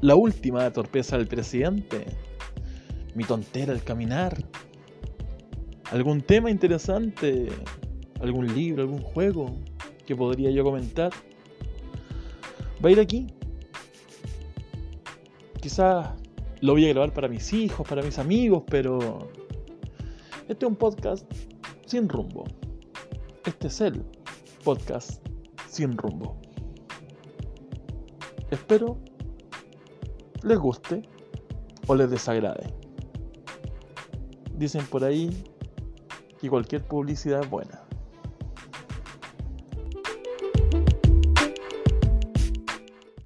la última torpeza del presidente, mi tontera al caminar, algún tema interesante, algún libro, algún juego que podría yo comentar, va a ir aquí. Quizás lo voy a grabar para mis hijos, para mis amigos, pero este es un podcast sin rumbo. Este es el podcast sin rumbo. Espero les guste o les desagrade. Dicen por ahí que cualquier publicidad es buena.